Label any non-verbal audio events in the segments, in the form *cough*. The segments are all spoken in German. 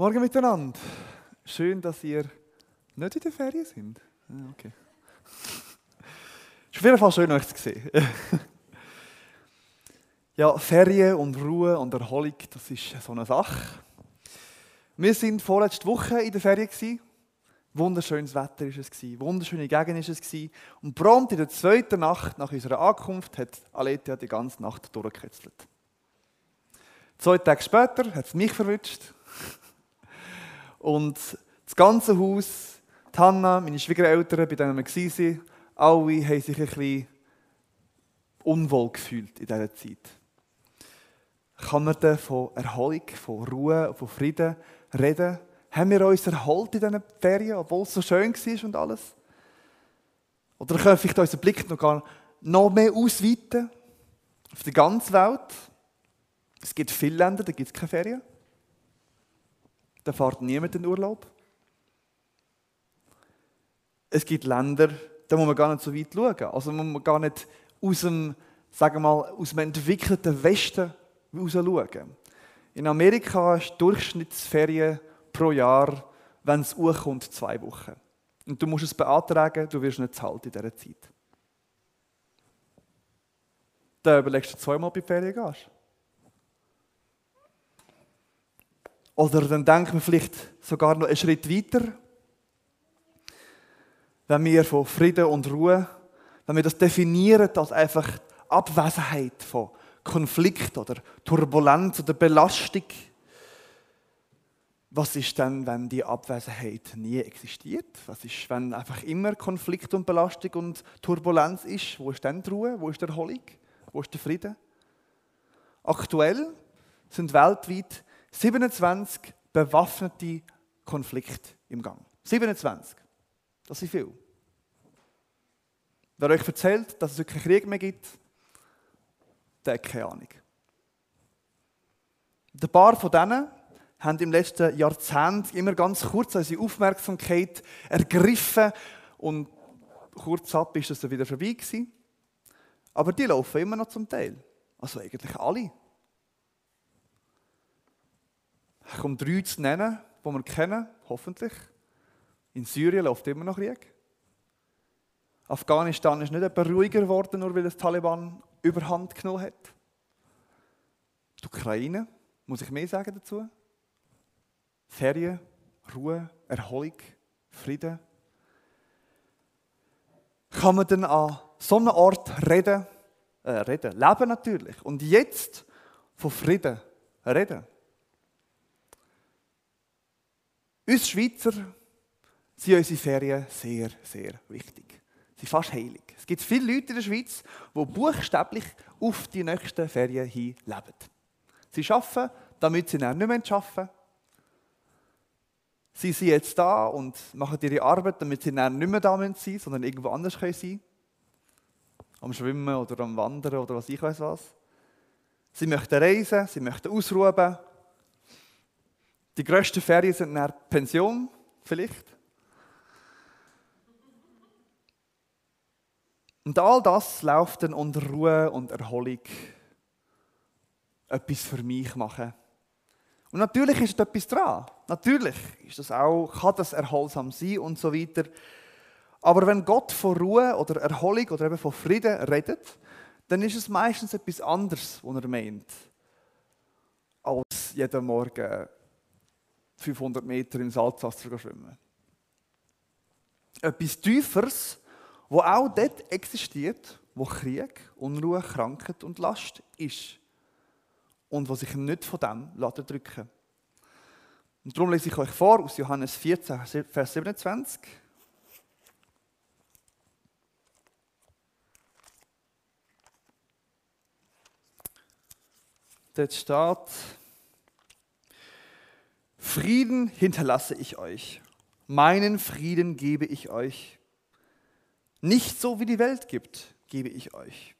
Morgen miteinander. Schön, dass ihr nicht in der Ferien sind. Ah, okay. Ist auf jeden Fall schön, euch zu sehen. *laughs* ja, Ferien und Ruhe und Erholung, das ist so eine Sache. Wir sind vorletzte Woche in der Ferien. Wunderschönes Wetter war es, wunderschöne Gegend war es. Und prompt in der zweiten Nacht nach unserer Ankunft hat Aletia die ganze Nacht durchgekitzelt. Zwei Tage später hat es mich verwünscht. Und das ganze Haus, die Hanna, meine Schwiegereltern, bei denen wir waren, alle haben sich ein bisschen unwohl gefühlt in dieser Zeit. Kann man denn von Erholung, von Ruhe, von Frieden reden? Haben wir uns erholt in diesen Ferien, obwohl es so schön war und alles? Oder können wir vielleicht unseren Blick noch, gar noch mehr ausweiten auf die ganze Welt? Es gibt viele Länder, da gibt es keine Ferien. Da fährt niemand in Urlaub. Es gibt Länder, da muss man gar nicht so weit schauen. Also muss man gar nicht aus dem, sagen wir mal, aus dem entwickelten Westen raus schauen. In Amerika ist die Durchschnittsferien pro Jahr, wenn es kommt, zwei Wochen. Und du musst es beantragen, du wirst nicht zahlt in dieser Zeit. Da überlegst du zweimal bei Ferien gehst. Oder dann denken wir vielleicht sogar noch einen Schritt weiter. Wenn wir von Frieden und Ruhe, wenn wir das definieren als einfach Abwesenheit von Konflikt oder Turbulenz oder Belastung, was ist denn, wenn die Abwesenheit nie existiert? Was ist, wenn einfach immer Konflikt und Belastung und Turbulenz ist? Wo ist denn die Ruhe? Wo ist die Erholung? Wo ist der Frieden? Aktuell sind weltweit 27 bewaffnete Konflikte im Gang. 27. Das ist viel. Wer euch erzählt, dass es keinen Krieg mehr gibt, der hat keine Ahnung. Ein paar von denen haben im letzten Jahrzehnt immer ganz kurz unsere Aufmerksamkeit ergriffen und kurz ab ist das dann wieder vorbei gewesen. Aber die laufen immer noch zum Teil. Also eigentlich alle. Komme drei zu nennen, die wir kennen, hoffentlich. In Syrien läuft immer noch Krieg. Afghanistan ist nicht etwa ruhiger geworden, nur weil das Taliban überhand genommen hat. Die Ukraine, muss ich mehr sagen dazu? Ferien, Ruhe, Erholung, Frieden. Kann man dann an so einem Ort reden, äh, reden, leben natürlich. Und jetzt von Frieden reden. Uns Schweizer sind unsere Ferien sehr, sehr wichtig. Sie sind fast heilig. Es gibt viele Leute in der Schweiz, die buchstäblich auf die nächsten Ferien hin leben. Sie arbeiten, damit sie dann nicht mehr arbeiten. Sie sind jetzt da und machen ihre Arbeit, damit sie dann nicht mehr da sein müssen, sondern irgendwo anders sein können. Am Schwimmen oder am Wandern oder was ich weiß was. Sie möchten reisen, sie möchten ausruhen, die grössten Ferien sind nach Pension, vielleicht. Und all das läuft dann unter Ruhe und Erholung. Etwas für mich machen. Und natürlich ist da etwas dran. Natürlich ist das auch, kann das erholsam sein und so weiter. Aber wenn Gott von Ruhe oder Erholung oder eben von Frieden redet, dann ist es meistens etwas anderes, was er meint, als jeden Morgen 500 Meter im Salzwasser schwimmen. Etwas Tieferes, wo auch dort existiert, wo Krieg, Unruhe, Krankheit und Last ist. Und was sich nicht von dem drücken Und darum lese ich euch vor aus Johannes 14, Vers 27. Dort steht, Frieden hinterlasse ich euch, meinen Frieden gebe ich euch. Nicht so wie die Welt gibt, gebe ich euch.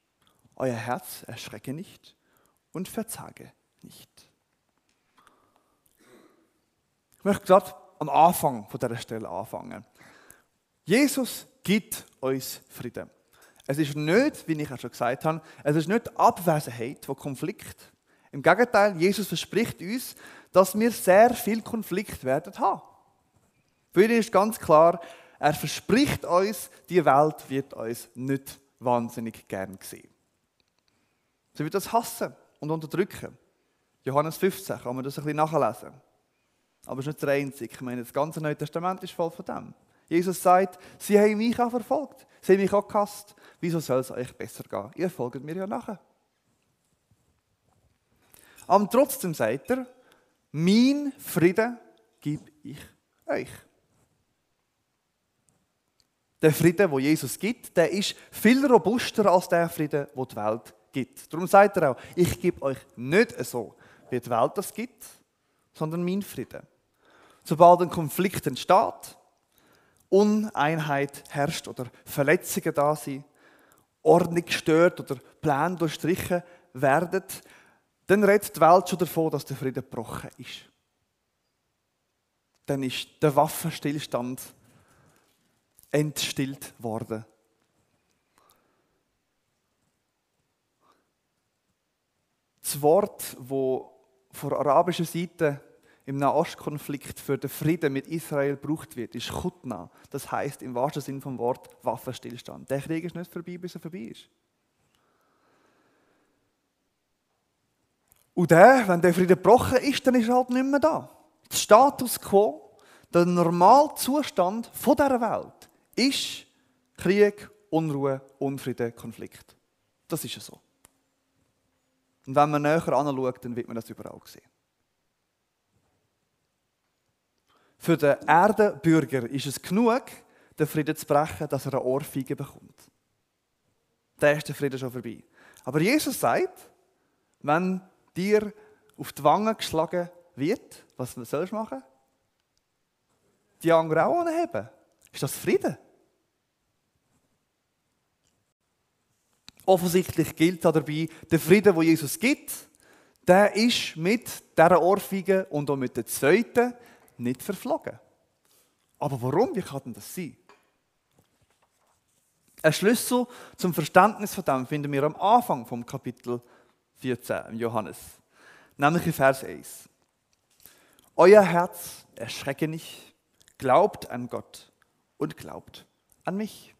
Euer Herz erschrecke nicht und verzage nicht. Ich möchte gerade am Anfang von dieser Stelle anfangen. Jesus gibt uns Frieden. Es ist nicht, wie ich auch schon gesagt habe, es ist nicht Abwesenheit von Konflikt. Im Gegenteil, Jesus verspricht uns, dass wir sehr viel Konflikt werden haben. Für ihn ist ganz klar, er verspricht uns, die Welt wird uns nicht wahnsinnig gern sehen. Sie wird das hassen und unterdrücken. Johannes 15 kann man das ein bisschen nachlesen. Aber es ist nicht der einzige. Ich meine, das ganze Neue Testament ist voll von dem. Jesus sagt, sie haben mich auch verfolgt. Sie haben mich auch gehasst. Wieso soll es euch besser gehen? Ihr folgt mir ja nachher. Aber trotzdem sagt er, mein Frieden gebe ich euch. Der Frieden, wo Jesus gibt, der ist viel robuster als der Frieden, wo die Welt gibt. Darum sagt er auch, ich gebe euch nicht so, wie die Welt das gibt, sondern mein Frieden. Sobald ein Konflikt entsteht, Uneinheit herrscht oder Verletzungen da sind, Ordnung gestört oder Pläne durchstrichen werden, dann redet die Welt schon davon, dass der Frieden gebrochen ist. Dann ist der Waffenstillstand entstillt worden. Das Wort, wo von arabischer Seite im Nahostkonflikt für den Frieden mit Israel gebraucht wird, ist Chutna. Das heißt im wahrsten Sinn vom Wort Waffenstillstand. Der Krieg ist nicht vorbei, bis er vorbei ist. Und der, wenn der Frieden gebrochen ist, dann ist er halt nicht mehr da. Der Status quo, der normale Zustand von dieser Welt, ist Krieg, Unruhe, Unfrieden, Konflikt. Das ist ja so. Und wenn man näher anschaut, dann wird man das überall sehen. Für den Erdenbürger ist es genug, den Frieden zu brechen, dass er eine Ohrfeige bekommt. Der ist der Frieden schon vorbei. Aber Jesus sagt, wenn dir auf die Wange geschlagen wird, was sollst du machen? Die anderen auch anheben. Ist das Frieden? Offensichtlich gilt dabei, der Frieden, wo Jesus gibt, der ist mit dieser Ohrfeige und auch mit der zweiten nicht verflogen. Aber warum? Wie kann denn das sein? Ein Schlüssel zum Verständnis von dem finden wir am Anfang vom Kapitel 14 im Johannes, nämlich in Vers 1. Euer Herz erschrecke nicht, glaubt an Gott und glaubt an mich.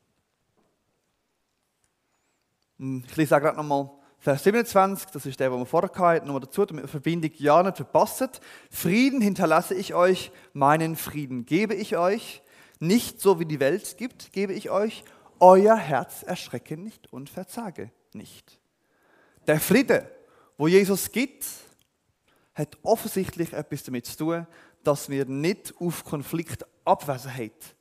Hm, ich lese gerade nochmal Vers 27, das ist der, den wir vorher hatten, nochmal dazu, damit wir Verbindung ja nicht verpasst. Frieden hinterlasse ich euch, meinen Frieden gebe ich euch. Nicht so wie die Welt gibt, gebe ich euch. Euer Herz erschrecke nicht und verzage nicht. Der Friede, wo Jesus gibt, hat offensichtlich etwas damit zu tun, dass wir nicht auf Konfliktabwesenheit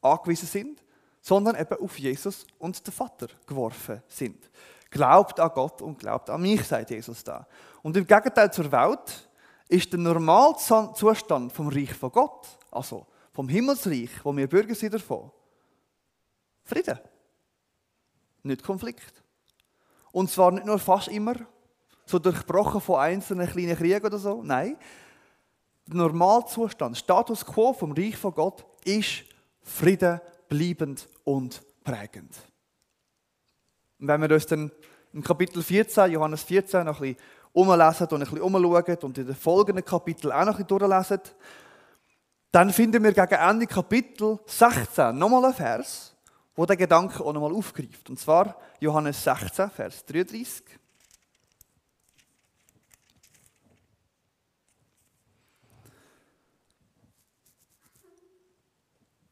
angewiesen sind, sondern eben auf Jesus und den Vater geworfen sind. Glaubt an Gott und glaubt an mich, sagt Jesus da. Und im Gegenteil zur Welt ist der Normalzustand vom Reich von Gott, also vom Himmelsreich, wo wir Bürger sind davon, Frieden. Nicht Konflikt. Und zwar nicht nur fast immer, so durchbrochen von einzelnen kleinen Kriegen oder so. Nein, der Normalzustand, Status quo vom Reich von Gott ist Frieden, bleibend und prägend. Und wenn wir uns dann im Kapitel 14, Johannes 14, noch ein bisschen umlesen und ein bisschen umschauen und in den folgenden Kapiteln auch noch ein bisschen durchlesen, dann finden wir gegen Ende Kapitel 16 nochmal einen Vers, wo der Gedanke auch nochmal aufgreift. Und zwar Johannes 16, Vers 33.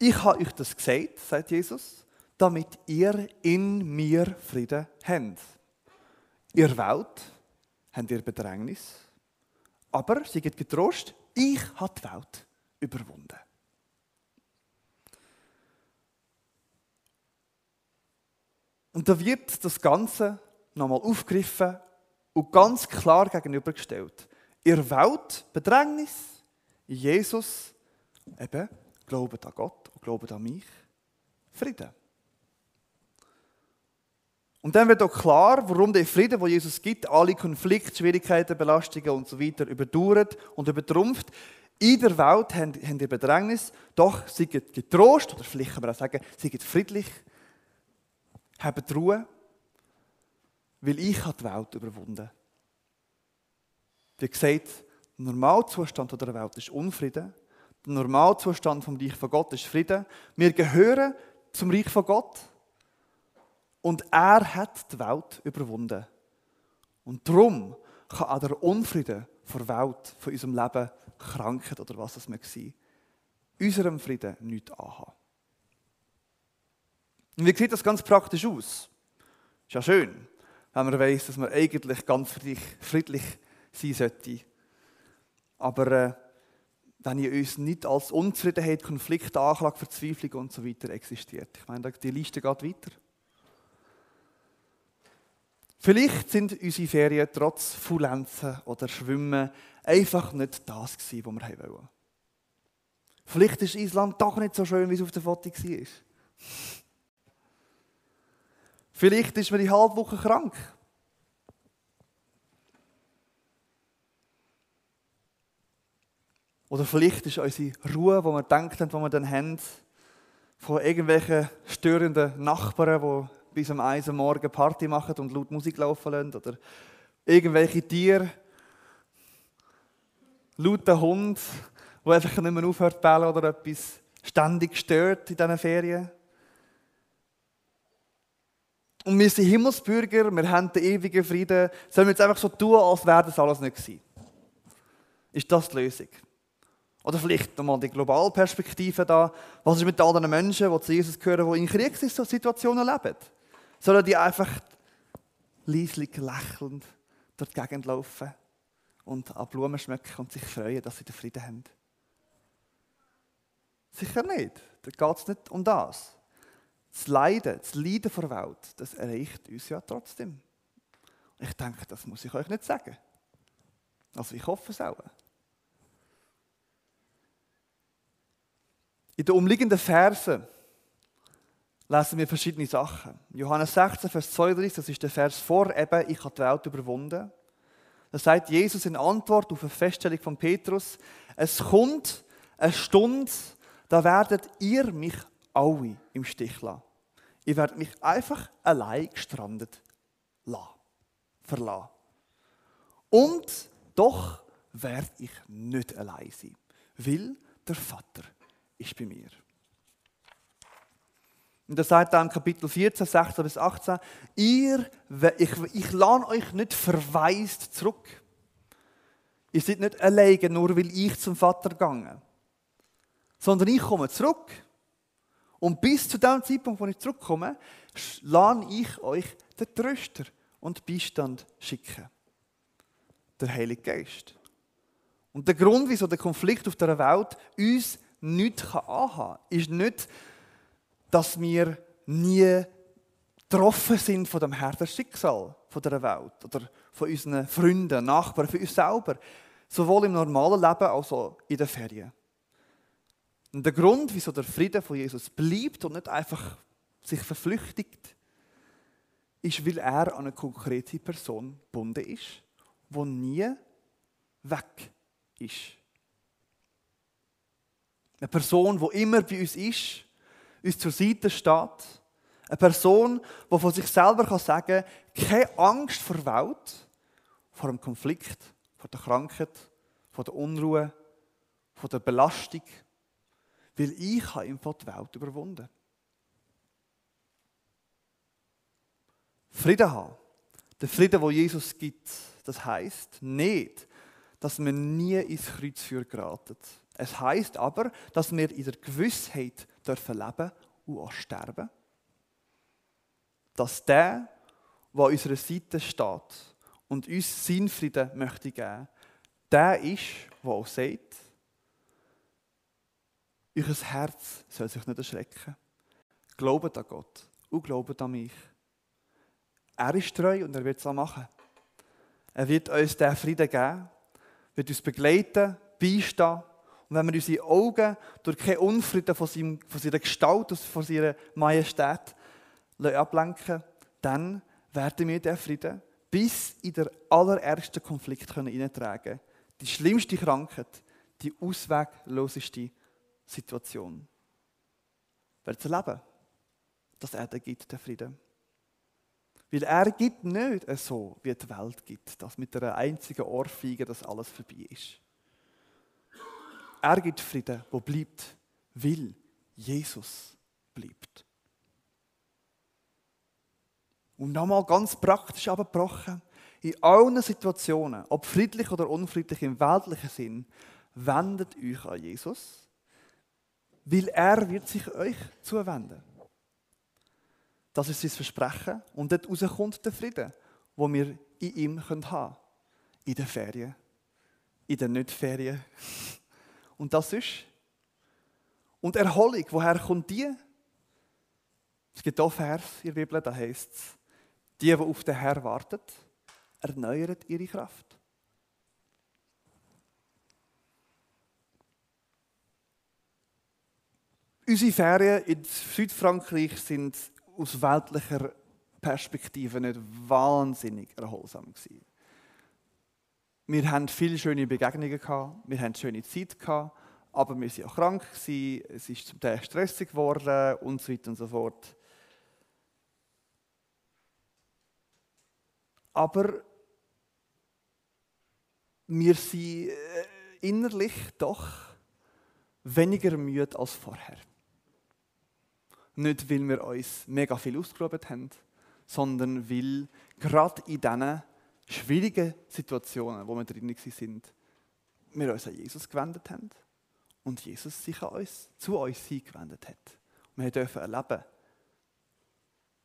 Ich habe euch das gesagt, sagt Jesus, damit ihr in mir Frieden habt. Ihr Welt habt ihr Bedrängnis, aber sie seid getrost, ich habe die Welt überwunden. Und da wird das Ganze nochmal aufgegriffen und ganz klar gegenübergestellt. Ihr Welt Bedrängnis, Jesus eben glaubt an Gott und glaubt an mich, Frieden. Und dann wird auch klar, warum der Frieden, wo Jesus gibt, alle Konflikte, Schwierigkeiten, Belastungen und so weiter überdauert und übertrumpft. In der Welt haben, haben die Bedrängnis, doch sie getrost, oder vielleicht kann man auch sagen, sie friedlich, haben Ruhe, weil ich die Welt überwunden Wie gesagt, der Normalzustand der Welt ist Unfrieden. Der Normalzustand vom Reich von Gott ist Frieden. Wir gehören zum Reich von Gott. Und er hat die Welt überwunden. Und darum kann auch der Unfrieden der Welt, von unserem Leben, Krankheit oder was es mag sein, unserem Frieden nichts anhaben. Und wie sieht das ganz praktisch aus? Ist ja schön, wenn man weiß, dass man eigentlich ganz friedlich sein sollte. Aber äh, wenn in uns nicht als Unzufriedenheit, Konflikt, Anklage, Verzweiflung und so weiter existiert. Ich meine, die Liste geht weiter. Vielleicht sind unsere Ferien trotz Faulenzen oder Schwimmen einfach nicht das gewesen, was wir wollen. Vielleicht ist Island doch nicht so schön, wie es auf der Foto war. Vielleicht ist man die halbe Woche krank. Oder vielleicht ist unsere Ruhe, die wir denken, die wir dann haben, von irgendwelchen störenden Nachbarn, die bis um 1 Uhr morgen Party machen und laut Musik laufen lassen. Oder irgendwelche Tiere, lauter Hund, der einfach nicht mehr aufhört zu bellen oder etwas ständig stört in diesen Ferien. Und wir sind Himmelsbürger, wir haben den ewigen Frieden. Sollen wir jetzt einfach so tun, als wäre das alles nicht gewesen? Ist das die Lösung? Oder vielleicht nochmal die globale Perspektive da. Was ist mit all den Menschen, die zu Jesus gehören, die in Kriegssituationen leben? Sollen die einfach leislich lächelnd durch die Gegend laufen und an Blumen schmecken und sich freuen, dass sie den Frieden haben? Sicher nicht. Da geht es nicht um das. Das Leiden, das Leiden vor der Welt, das erreicht uns ja trotzdem. Ich denke, das muss ich euch nicht sagen. Also ich hoffe es auch. In den umliegenden Versen lesen wir verschiedene Sachen. Johannes 16, Vers 32, das ist der Vers vor eben, ich habe die Welt überwunden. Da sagt Jesus in Antwort auf eine Feststellung von Petrus, es kommt eine Stunde, da werdet ihr mich alle im Stich lassen. Ihr werdet mich einfach allein gestrandet lassen, verlassen. Und doch werde ich nicht allein sein, weil der Vater ist bei mir. Und er sagt dann im Kapitel 14, 16 bis 18, ihr, ich, ich lade euch nicht verwaist zurück. Ihr seid nicht alleine, nur weil ich zum Vater gegangen sondern ich komme zurück. Und bis zu dem Zeitpunkt, wo ich zurückkomme, lade ich euch den Tröster und Beistand schicken. Der Heilige Geist. Und der Grund, wieso der Konflikt auf der Welt uns nichts anhaben kann, ist nicht, dass wir nie getroffen sind von dem harten Schicksal von der Welt oder von unseren Freunden, Nachbarn, von uns selber. Sowohl im normalen Leben als auch in den Ferien. Und der Grund, wieso der Friede von Jesus bleibt und nicht einfach sich verflüchtigt, ist, weil er an eine konkrete Person gebunden ist, die nie weg ist. Eine Person, die immer bei uns ist, uns zur Seite steht. Eine Person, die von sich selber sagen kann, keine Angst vor Welt, vor dem Konflikt, vor der Krankheit, vor der Unruhe, vor der Belastung, weil ich habe ihm die Welt überwunden. Frieden haben. Der Frieden, wo Jesus gibt, das heißt nicht, dass wir nie ins Kreuz für geraten. Es heißt aber, dass wir in der Gewissheit dürfen leben und auch sterben. Dass der, der an unserer Seite steht und uns seinen Frieden möchte geben, der ist, der auch sagt, euer Herz soll sich nicht erschrecken. Glaubt an Gott und glaubt an mich. Er ist treu und er wird es auch machen. Er wird uns den Frieden geben, wird uns begleiten, beistehen. Und wenn wir unsere Augen durch keinen Unfrieden von, seinem, von seiner Gestalt, von seiner Majestät ablenken, dann werden wir den Frieden bis in den allerersten Konflikt hineintragen können. Die schlimmste Krankheit, die auswegloseste Situation. Wer zu erleben, dass er dir gibt, der Frieden. Weil er gibt nicht so, wie die Welt gibt, dass mit einer einzigen Ohrfeige das alles vorbei ist. Er gibt Frieden, wo bleibt, weil Jesus bleibt. Und nochmal ganz praktisch abgebrochen, in allen Situationen, ob friedlich oder unfriedlich im weltlichen Sinn, wendet euch an Jesus, weil er wird sich euch zuwenden. Das ist sein Versprechen und dort rauskommt der Frieden, wo wir in ihm haben können. In den Ferien, in den Nicht-Ferien. Und das ist. Und Erholung, woher kommt die? Es gibt auch Vers in der Bibel, da heißt es, die, die auf den Herr warten, erneuern ihre Kraft. Unsere Ferien in Südfrankreich sind aus weltlicher Perspektive nicht wahnsinnig erholsam gewesen. Wir hatten viele schöne Begegnungen gehabt, wir hatten schöne Zeit gehabt, aber wir waren auch krank gewesen, es ist zum Teil stressig geworden und so weiter und so fort. Aber wir sind äh, innerlich doch weniger müde als vorher. Nicht, weil wir uns mega viel ausgeruht haben, sondern weil gerade in diesen schwierigen Situationen, wo wir drin sind, wir uns an Jesus gewendet haben und Jesus sich an uns, zu uns hingewendet hat. wir dürfen erleben,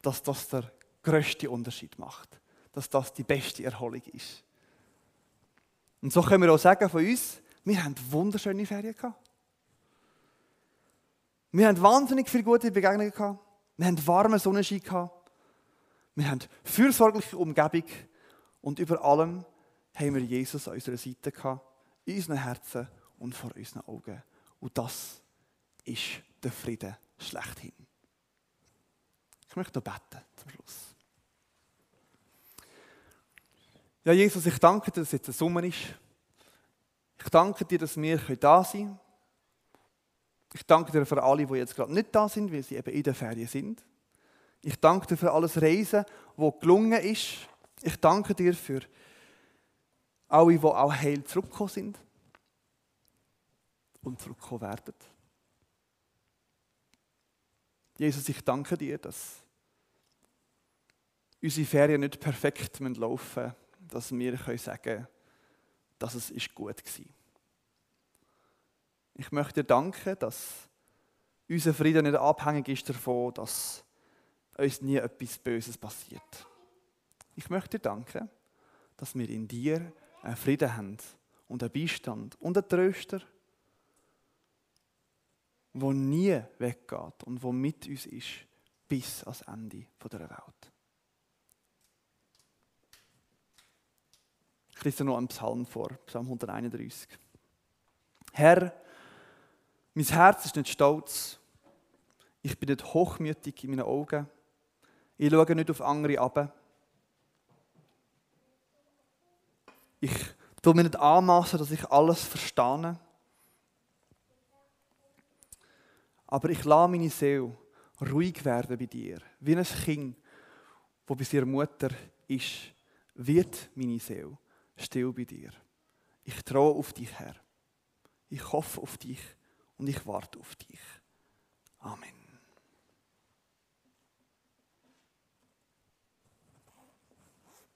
dass das der größte Unterschied macht, dass das die beste Erholung ist. Und so können wir auch sagen von uns, wir haben wunderschöne Ferien gehabt. Wir haben wahnsinnig viele gute Begegnungen gehabt. Wir haben warmen Sonnenschein gehabt. Wir haben fürsorgliche Umgebung. Und über allem haben wir Jesus an unserer Seite gehabt, in unseren Herzen und vor unseren Augen. Und das ist der Frieden schlechthin. Ich möchte noch beten zum Schluss. Ja, Jesus, ich danke dir, dass es jetzt ein Sommer ist. Ich danke dir, dass wir da sein können. Ich danke dir für alle, die jetzt gerade nicht da sind, weil sie eben in der Ferien sind. Ich danke dir für alles Reisen, wo gelungen ist. Ich danke dir für alle, die auch heil zurückgekommen sind und zurückkommen werden. Jesus, ich danke dir, dass unsere Ferien nicht perfekt laufen müssen, dass wir sagen können, dass es gut war. Ich möchte dir danken, dass unser Frieden nicht abhängig ist davon, dass uns nie etwas Böses passiert. Ich möchte dir danken, dass wir in dir einen Frieden haben und einen Beistand und einen Tröster, wo nie weggeht und wo mit uns ist bis ans Ende der Welt. Ich lese noch einen Psalm vor, Psalm 131. Herr, mein Herz ist nicht stolz. Ich bin nicht hochmütig in meinen Augen. Ich schaue nicht auf andere ab. Ich tue mir nicht anmaßen, dass ich alles verstehe. Aber ich lasse meine Seele ruhig werden bei dir. Wie ein Kind, das bei seiner Mutter ist, wird meine Seele still bei dir. Ich traue auf dich, Herr. Ich hoffe auf dich und ich warte auf dich. Amen.